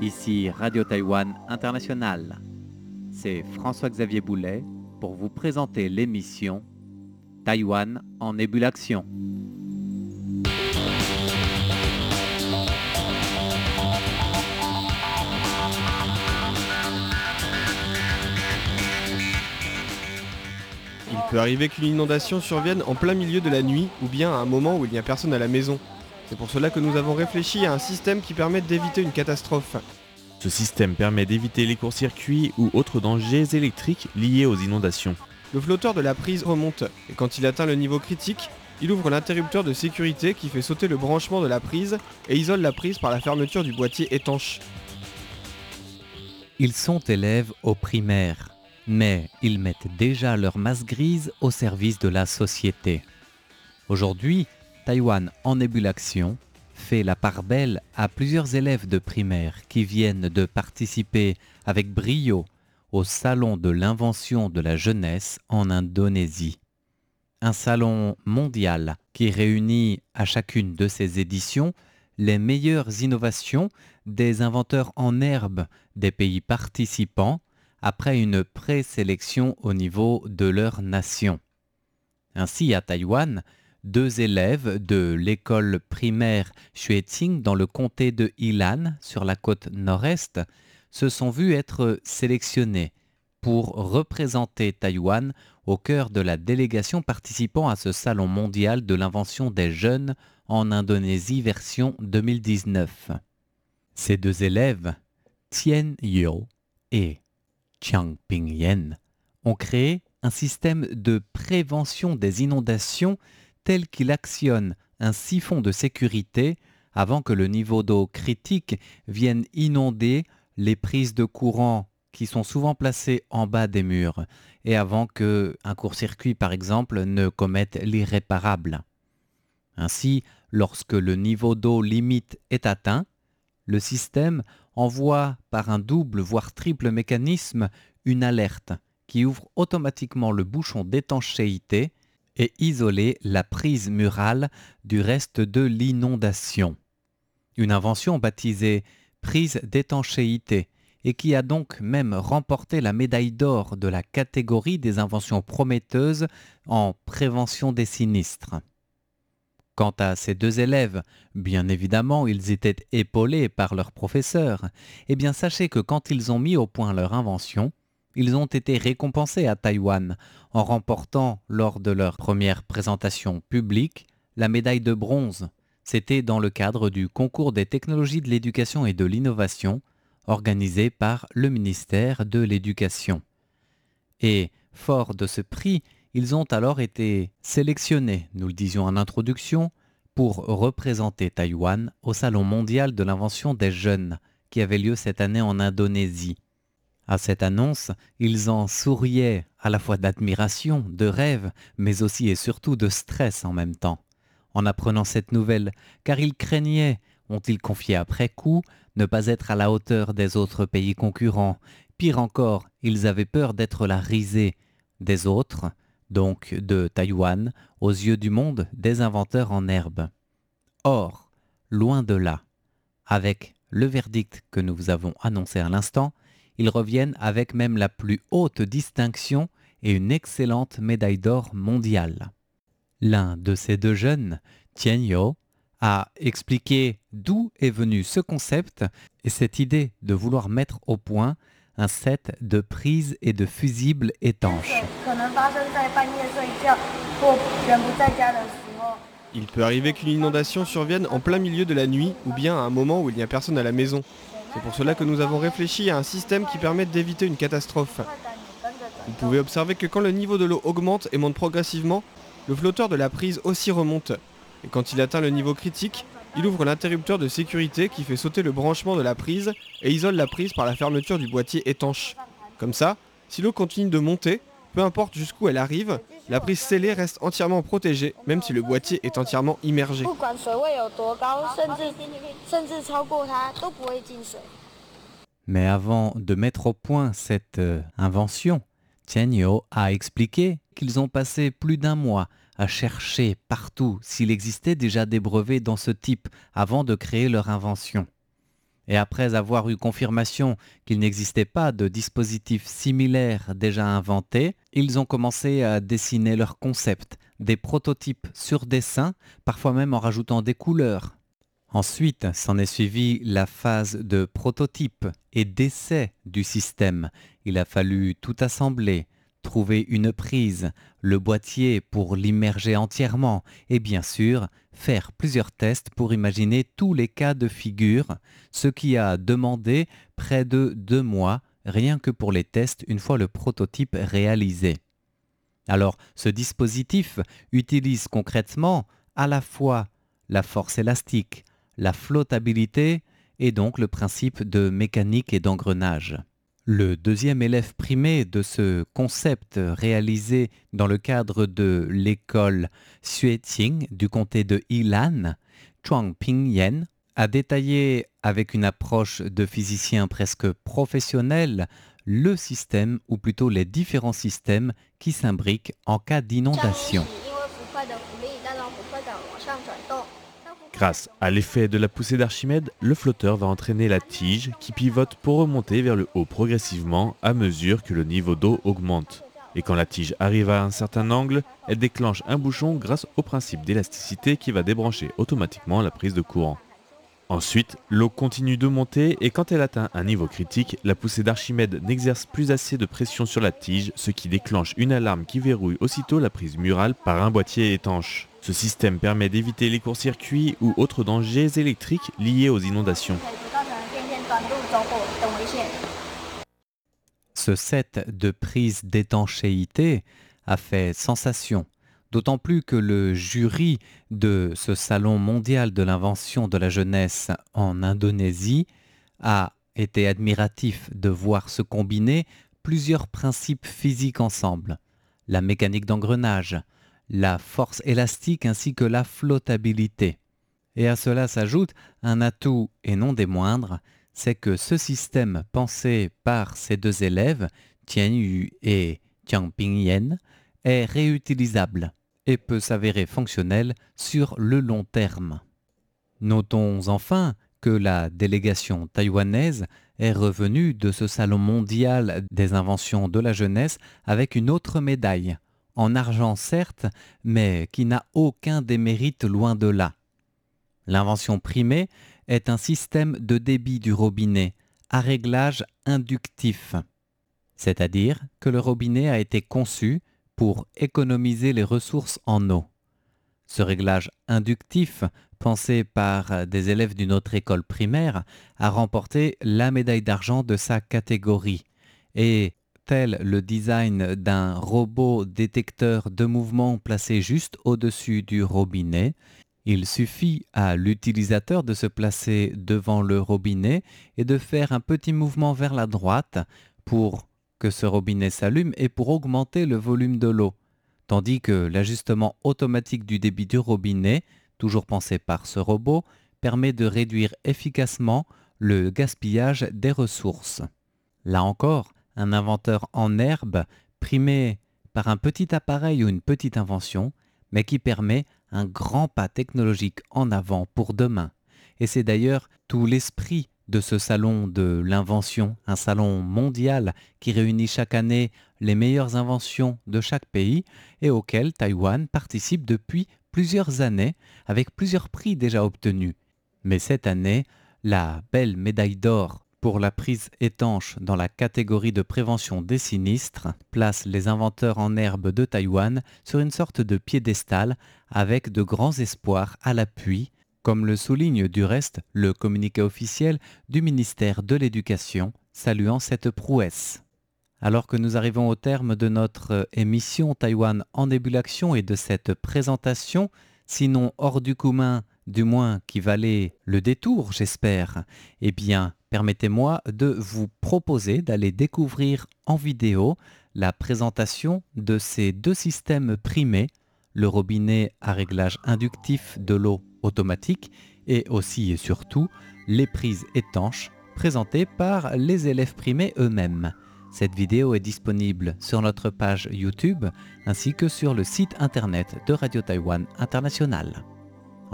Ici Radio Taïwan International. C'est François-Xavier Boulet pour vous présenter l'émission Taïwan en ébullition. Peut arriver qu'une inondation survienne en plein milieu de la nuit ou bien à un moment où il n'y a personne à la maison. C'est pour cela que nous avons réfléchi à un système qui permet d'éviter une catastrophe. Ce système permet d'éviter les courts-circuits ou autres dangers électriques liés aux inondations. Le flotteur de la prise remonte et quand il atteint le niveau critique, il ouvre l'interrupteur de sécurité qui fait sauter le branchement de la prise et isole la prise par la fermeture du boîtier étanche. Ils sont élèves au primaire, mais ils mettent déjà leur masse grise au service de la société. Aujourd'hui, Taïwan en ébullition fait la part belle à plusieurs élèves de primaire qui viennent de participer avec brio au Salon de l'invention de la jeunesse en Indonésie. Un salon mondial qui réunit à chacune de ses éditions les meilleures innovations des inventeurs en herbe des pays participants après une présélection au niveau de leur nation. Ainsi, à Taïwan, deux élèves de l'école primaire Xueqing dans le comté de Ilan, sur la côte nord-est, se sont vus être sélectionnés pour représenter Taïwan au cœur de la délégation participant à ce salon mondial de l'invention des jeunes en Indonésie version 2019. Ces deux élèves, Tien Yo et Chiang Ping Yen, ont créé un système de prévention des inondations tel qu'il actionne un siphon de sécurité avant que le niveau d'eau critique vienne inonder les prises de courant qui sont souvent placées en bas des murs et avant que un court-circuit par exemple ne commette l'irréparable. Ainsi, lorsque le niveau d'eau limite est atteint, le système envoie par un double voire triple mécanisme une alerte qui ouvre automatiquement le bouchon d'étanchéité et isoler la prise murale du reste de l'inondation. Une invention baptisée prise d'étanchéité et qui a donc même remporté la médaille d'or de la catégorie des inventions prometteuses en prévention des sinistres. Quant à ces deux élèves, bien évidemment, ils étaient épaulés par leur professeur. Eh bien, sachez que quand ils ont mis au point leur invention, ils ont été récompensés à Taïwan en remportant lors de leur première présentation publique la médaille de bronze. C'était dans le cadre du concours des technologies de l'éducation et de l'innovation organisé par le ministère de l'Éducation. Et, fort de ce prix, ils ont alors été sélectionnés, nous le disions en introduction, pour représenter Taïwan au Salon mondial de l'invention des jeunes qui avait lieu cette année en Indonésie. À cette annonce, ils en souriaient à la fois d'admiration, de rêve, mais aussi et surtout de stress en même temps. En apprenant cette nouvelle, car ils craignaient, ont-ils confié après coup, ne pas être à la hauteur des autres pays concurrents. Pire encore, ils avaient peur d'être la risée des autres, donc de Taïwan, aux yeux du monde des inventeurs en herbe. Or, loin de là, avec le verdict que nous vous avons annoncé à l'instant, ils reviennent avec même la plus haute distinction et une excellente médaille d'or mondiale. L'un de ces deux jeunes, Tien Yo, a expliqué d'où est venu ce concept et cette idée de vouloir mettre au point un set de prises et de fusibles étanches. Il peut arriver qu'une inondation survienne en plein milieu de la nuit ou bien à un moment où il n'y a personne à la maison. C'est pour cela que nous avons réfléchi à un système qui permet d'éviter une catastrophe. Vous pouvez observer que quand le niveau de l'eau augmente et monte progressivement, le flotteur de la prise aussi remonte. Et quand il atteint le niveau critique, il ouvre l'interrupteur de sécurité qui fait sauter le branchement de la prise et isole la prise par la fermeture du boîtier étanche. Comme ça, si l'eau continue de monter, peu importe jusqu'où elle arrive, la prise scellée reste entièrement protégée, même si le boîtier est entièrement immergé. Mais avant de mettre au point cette euh, invention, Tianyo a expliqué qu'ils ont passé plus d'un mois à chercher partout s'il existait déjà des brevets dans ce type avant de créer leur invention. Et après avoir eu confirmation qu'il n'existait pas de dispositif similaire déjà inventé, ils ont commencé à dessiner leurs concepts, des prototypes sur dessin, parfois même en rajoutant des couleurs. Ensuite, s'en est suivi la phase de prototype et d'essai du système. Il a fallu tout assembler, trouver une prise, le boîtier pour l'immerger entièrement et bien sûr faire plusieurs tests pour imaginer tous les cas de figure, ce qui a demandé près de deux mois rien que pour les tests une fois le prototype réalisé. Alors ce dispositif utilise concrètement à la fois la force élastique, la flottabilité et donc le principe de mécanique et d'engrenage. Le deuxième élève primé de ce concept réalisé dans le cadre de l'école Xueqing du comté de Yilan, Chuang Pingyan, a détaillé avec une approche de physicien presque professionnel le système ou plutôt les différents systèmes qui s'imbriquent en cas d'inondation. Grâce à l'effet de la poussée d'Archimède, le flotteur va entraîner la tige qui pivote pour remonter vers le haut progressivement à mesure que le niveau d'eau augmente. Et quand la tige arrive à un certain angle, elle déclenche un bouchon grâce au principe d'élasticité qui va débrancher automatiquement la prise de courant. Ensuite, l'eau continue de monter et quand elle atteint un niveau critique, la poussée d'Archimède n'exerce plus assez de pression sur la tige, ce qui déclenche une alarme qui verrouille aussitôt la prise murale par un boîtier étanche. Ce système permet d'éviter les courts-circuits ou autres dangers électriques liés aux inondations. Ce set de prises d'étanchéité a fait sensation, d'autant plus que le jury de ce Salon mondial de l'invention de la jeunesse en Indonésie a été admiratif de voir se combiner plusieurs principes physiques ensemble. La mécanique d'engrenage, la force élastique ainsi que la flottabilité. Et à cela s'ajoute un atout, et non des moindres, c'est que ce système pensé par ces deux élèves, Tian Yu et Tiang Pingyan, est réutilisable et peut s'avérer fonctionnel sur le long terme. Notons enfin que la délégation taïwanaise est revenue de ce salon mondial des inventions de la jeunesse avec une autre médaille, en argent certes, mais qui n'a aucun démérite loin de là. L'invention primée est un système de débit du robinet à réglage inductif, c'est-à-dire que le robinet a été conçu pour économiser les ressources en eau. Ce réglage inductif, pensé par des élèves d'une autre école primaire, a remporté la médaille d'argent de sa catégorie et tel le design d'un robot détecteur de mouvement placé juste au-dessus du robinet, il suffit à l'utilisateur de se placer devant le robinet et de faire un petit mouvement vers la droite pour que ce robinet s'allume et pour augmenter le volume de l'eau, tandis que l'ajustement automatique du débit du robinet, toujours pensé par ce robot, permet de réduire efficacement le gaspillage des ressources. Là encore, un inventeur en herbe primé par un petit appareil ou une petite invention, mais qui permet un grand pas technologique en avant pour demain. Et c'est d'ailleurs tout l'esprit de ce salon de l'invention, un salon mondial qui réunit chaque année les meilleures inventions de chaque pays et auquel Taïwan participe depuis plusieurs années avec plusieurs prix déjà obtenus. Mais cette année, la belle médaille d'or pour la prise étanche dans la catégorie de prévention des sinistres place les inventeurs en herbe de Taïwan sur une sorte de piédestal avec de grands espoirs à l'appui, comme le souligne du reste le communiqué officiel du ministère de l'Éducation saluant cette prouesse. Alors que nous arrivons au terme de notre émission Taïwan en ébullition et de cette présentation, sinon hors du commun, du moins qui valait le détour, j'espère, eh bien, permettez-moi de vous proposer d'aller découvrir en vidéo la présentation de ces deux systèmes primés, le robinet à réglage inductif de l'eau automatique et aussi et surtout les prises étanches présentées par les élèves primés eux-mêmes. Cette vidéo est disponible sur notre page YouTube ainsi que sur le site internet de Radio Taïwan International.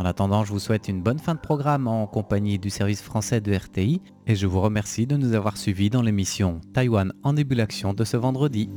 En attendant, je vous souhaite une bonne fin de programme en compagnie du service français de RTI et je vous remercie de nous avoir suivis dans l'émission Taïwan en ébullition de ce vendredi.